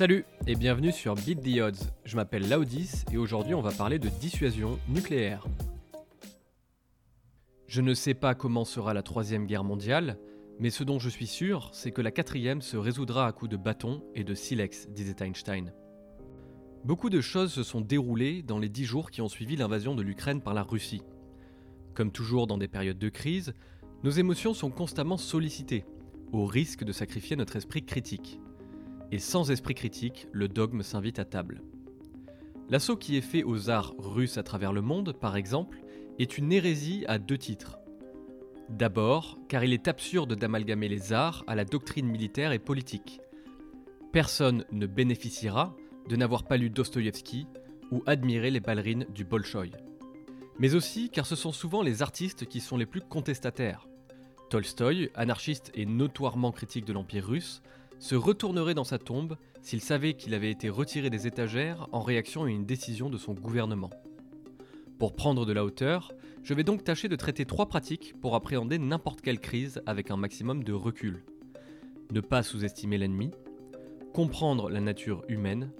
Salut et bienvenue sur Beat the Odds. Je m'appelle Laudis et aujourd'hui on va parler de dissuasion nucléaire. Je ne sais pas comment sera la troisième guerre mondiale, mais ce dont je suis sûr, c'est que la quatrième se résoudra à coups de bâton et de silex, disait Einstein. Beaucoup de choses se sont déroulées dans les dix jours qui ont suivi l'invasion de l'Ukraine par la Russie. Comme toujours dans des périodes de crise, nos émotions sont constamment sollicitées, au risque de sacrifier notre esprit critique. Et sans esprit critique, le dogme s'invite à table. L'assaut qui est fait aux arts russes à travers le monde, par exemple, est une hérésie à deux titres. D'abord, car il est absurde d'amalgamer les arts à la doctrine militaire et politique. Personne ne bénéficiera de n'avoir pas lu Dostoïevski ou admiré les ballerines du Bolchoï. Mais aussi car ce sont souvent les artistes qui sont les plus contestataires. Tolstoï, anarchiste et notoirement critique de l'Empire russe, se retournerait dans sa tombe s'il savait qu'il avait été retiré des étagères en réaction à une décision de son gouvernement. Pour prendre de la hauteur, je vais donc tâcher de traiter trois pratiques pour appréhender n'importe quelle crise avec un maximum de recul. Ne pas sous-estimer l'ennemi, comprendre la nature humaine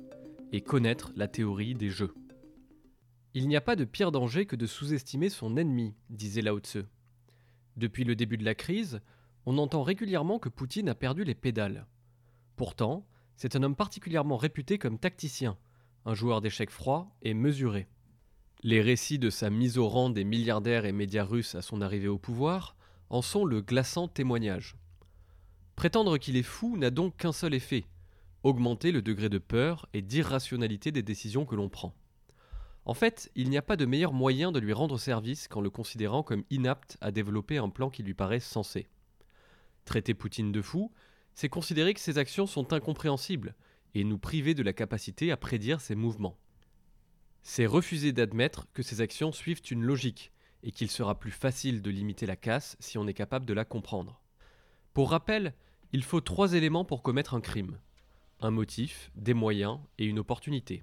et connaître la théorie des jeux. Il n'y a pas de pire danger que de sous-estimer son ennemi, disait Lao Tse. Depuis le début de la crise, on entend régulièrement que Poutine a perdu les pédales. Pourtant, c'est un homme particulièrement réputé comme tacticien, un joueur d'échecs froid et mesuré. Les récits de sa mise au rang des milliardaires et médias russes à son arrivée au pouvoir en sont le glaçant témoignage. Prétendre qu'il est fou n'a donc qu'un seul effet augmenter le degré de peur et d'irrationalité des décisions que l'on prend. En fait, il n'y a pas de meilleur moyen de lui rendre service qu'en le considérant comme inapte à développer un plan qui lui paraît sensé. Traiter Poutine de fou, c'est considérer que ses actions sont incompréhensibles et nous priver de la capacité à prédire ses mouvements. C'est refuser d'admettre que ces actions suivent une logique et qu'il sera plus facile de limiter la casse si on est capable de la comprendre. Pour rappel, il faut trois éléments pour commettre un crime un motif, des moyens et une opportunité.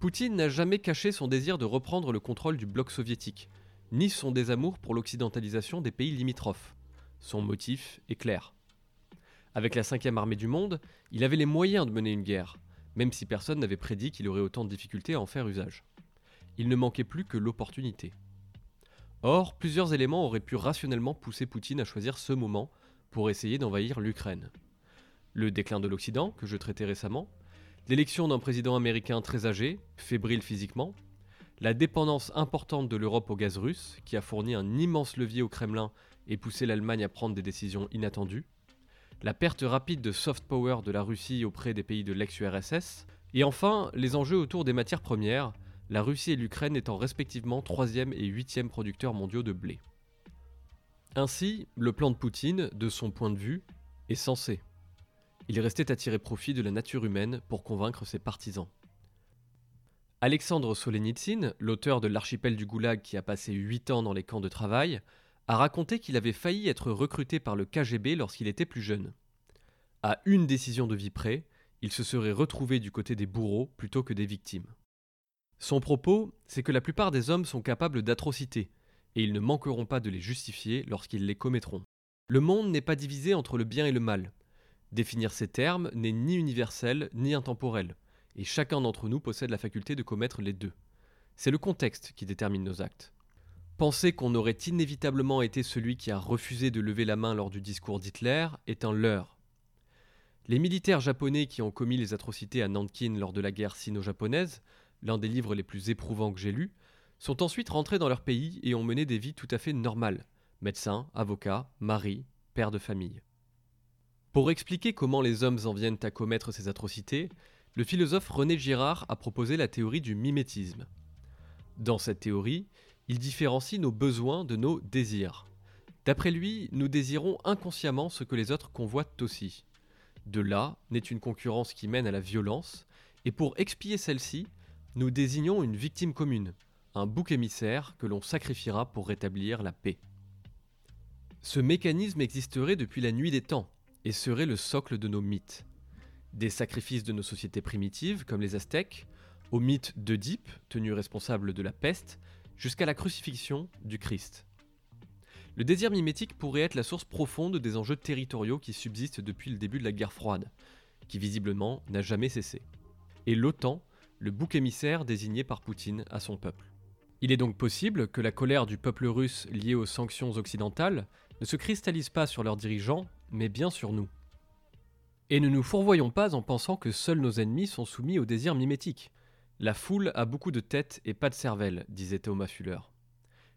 Poutine n'a jamais caché son désir de reprendre le contrôle du bloc soviétique, ni son désamour pour l'occidentalisation des pays limitrophes. Son motif est clair. Avec la cinquième armée du monde, il avait les moyens de mener une guerre, même si personne n'avait prédit qu'il aurait autant de difficultés à en faire usage. Il ne manquait plus que l'opportunité. Or, plusieurs éléments auraient pu rationnellement pousser Poutine à choisir ce moment pour essayer d'envahir l'Ukraine le déclin de l'Occident, que je traitais récemment, l'élection d'un président américain très âgé, fébrile physiquement, la dépendance importante de l'Europe au gaz russe, qui a fourni un immense levier au Kremlin et poussé l'Allemagne à prendre des décisions inattendues, la perte rapide de soft power de la Russie auprès des pays de l'ex-URSS, et enfin les enjeux autour des matières premières, la Russie et l'Ukraine étant respectivement 3e et 8e producteurs mondiaux de blé. Ainsi, le plan de Poutine, de son point de vue, est censé. Il restait à tirer profit de la nature humaine pour convaincre ses partisans. Alexandre Solenitsyn, l'auteur de l'archipel du Goulag qui a passé 8 ans dans les camps de travail, a raconté qu'il avait failli être recruté par le KGB lorsqu'il était plus jeune. À une décision de vie près, il se serait retrouvé du côté des bourreaux plutôt que des victimes. Son propos, c'est que la plupart des hommes sont capables d'atrocités, et ils ne manqueront pas de les justifier lorsqu'ils les commettront. Le monde n'est pas divisé entre le bien et le mal, Définir ces termes n'est ni universel ni intemporel, et chacun d'entre nous possède la faculté de commettre les deux. C'est le contexte qui détermine nos actes. Penser qu'on aurait inévitablement été celui qui a refusé de lever la main lors du discours d'Hitler est un leurre. Les militaires japonais qui ont commis les atrocités à Nankin lors de la guerre sino-japonaise, l'un des livres les plus éprouvants que j'ai lus, sont ensuite rentrés dans leur pays et ont mené des vies tout à fait normales médecins, avocats, maris, pères de famille. Pour expliquer comment les hommes en viennent à commettre ces atrocités, le philosophe René Girard a proposé la théorie du mimétisme. Dans cette théorie, il différencie nos besoins de nos désirs. D'après lui, nous désirons inconsciemment ce que les autres convoitent aussi. De là naît une concurrence qui mène à la violence, et pour expier celle-ci, nous désignons une victime commune, un bouc émissaire que l'on sacrifiera pour rétablir la paix. Ce mécanisme existerait depuis la nuit des temps, et serait le socle de nos mythes. Des sacrifices de nos sociétés primitives, comme les Aztèques, au mythe d'Oedipe, tenu responsable de la peste, jusqu'à la crucifixion du Christ. Le désir mimétique pourrait être la source profonde des enjeux territoriaux qui subsistent depuis le début de la guerre froide. qui visiblement n'a jamais cessé. Et l'OTAN, le bouc émissaire désigné par Poutine à son peuple. Il est donc possible que la colère du peuple russe liée aux sanctions occidentales ne se cristallise pas sur leurs dirigeants, mais bien sur nous. Et ne nous fourvoyons pas en pensant que seuls nos ennemis sont soumis au désir mimétique. La foule a beaucoup de têtes et pas de cervelle, disait Thomas Fuller.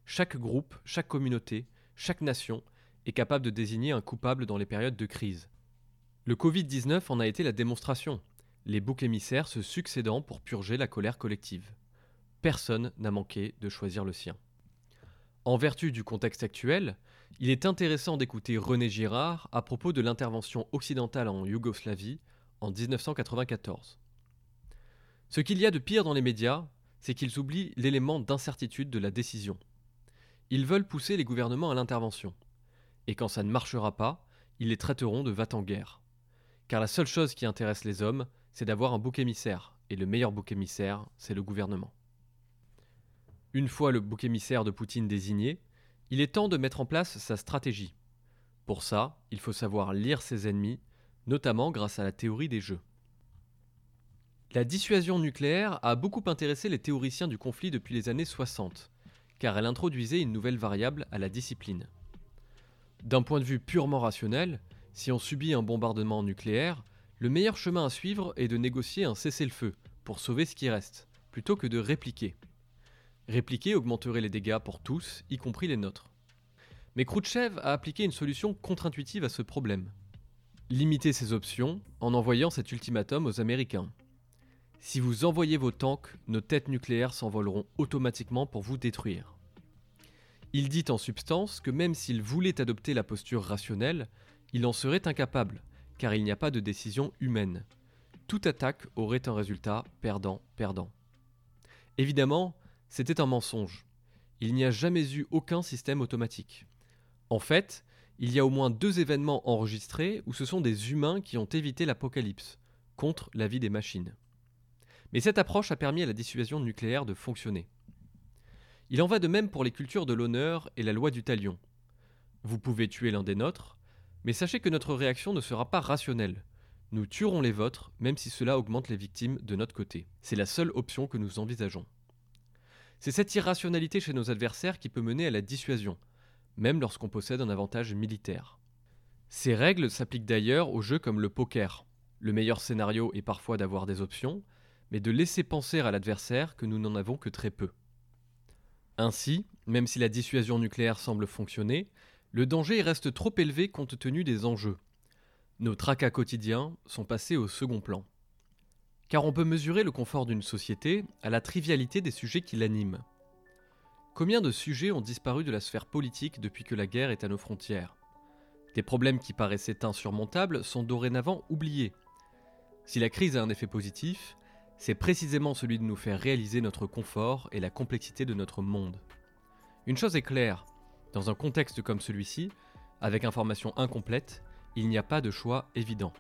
Chaque groupe, chaque communauté, chaque nation est capable de désigner un coupable dans les périodes de crise. Le Covid-19 en a été la démonstration, les boucs émissaires se succédant pour purger la colère collective. Personne n'a manqué de choisir le sien. En vertu du contexte actuel, il est intéressant d'écouter René Girard à propos de l'intervention occidentale en Yougoslavie en 1994. Ce qu'il y a de pire dans les médias, c'est qu'ils oublient l'élément d'incertitude de la décision. Ils veulent pousser les gouvernements à l'intervention. Et quand ça ne marchera pas, ils les traiteront de va-t-en-guerre. Car la seule chose qui intéresse les hommes, c'est d'avoir un bouc émissaire, et le meilleur bouc émissaire, c'est le gouvernement. Une fois le bouc émissaire de Poutine désigné, il est temps de mettre en place sa stratégie. Pour ça, il faut savoir lire ses ennemis, notamment grâce à la théorie des jeux. La dissuasion nucléaire a beaucoup intéressé les théoriciens du conflit depuis les années 60, car elle introduisait une nouvelle variable à la discipline. D'un point de vue purement rationnel, si on subit un bombardement nucléaire, le meilleur chemin à suivre est de négocier un cessez-le-feu pour sauver ce qui reste, plutôt que de répliquer. Répliquer augmenterait les dégâts pour tous, y compris les nôtres. Mais Khrouchtchev a appliqué une solution contre-intuitive à ce problème. Limiter ses options en envoyant cet ultimatum aux Américains. Si vous envoyez vos tanks, nos têtes nucléaires s'envoleront automatiquement pour vous détruire. Il dit en substance que même s'il voulait adopter la posture rationnelle, il en serait incapable, car il n'y a pas de décision humaine. Toute attaque aurait un résultat perdant-perdant. Évidemment, c'était un mensonge. Il n'y a jamais eu aucun système automatique. En fait, il y a au moins deux événements enregistrés où ce sont des humains qui ont évité l'apocalypse, contre l'avis des machines. Mais cette approche a permis à la dissuasion nucléaire de fonctionner. Il en va de même pour les cultures de l'honneur et la loi du talion. Vous pouvez tuer l'un des nôtres, mais sachez que notre réaction ne sera pas rationnelle. Nous tuerons les vôtres, même si cela augmente les victimes de notre côté. C'est la seule option que nous envisageons. C'est cette irrationalité chez nos adversaires qui peut mener à la dissuasion, même lorsqu'on possède un avantage militaire. Ces règles s'appliquent d'ailleurs aux jeux comme le poker. Le meilleur scénario est parfois d'avoir des options, mais de laisser penser à l'adversaire que nous n'en avons que très peu. Ainsi, même si la dissuasion nucléaire semble fonctionner, le danger reste trop élevé compte tenu des enjeux. Nos tracas quotidiens sont passés au second plan. Car on peut mesurer le confort d'une société à la trivialité des sujets qui l'animent. Combien de sujets ont disparu de la sphère politique depuis que la guerre est à nos frontières? Des problèmes qui paraissaient insurmontables sont dorénavant oubliés. Si la crise a un effet positif, c'est précisément celui de nous faire réaliser notre confort et la complexité de notre monde. Une chose est claire, dans un contexte comme celui-ci, avec information incomplète, il n'y a pas de choix évident.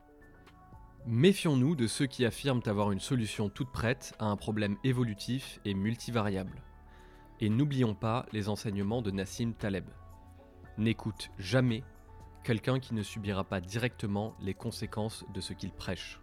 Méfions-nous de ceux qui affirment avoir une solution toute prête à un problème évolutif et multivariable. Et n'oublions pas les enseignements de Nassim Taleb. N'écoute jamais quelqu'un qui ne subira pas directement les conséquences de ce qu'il prêche.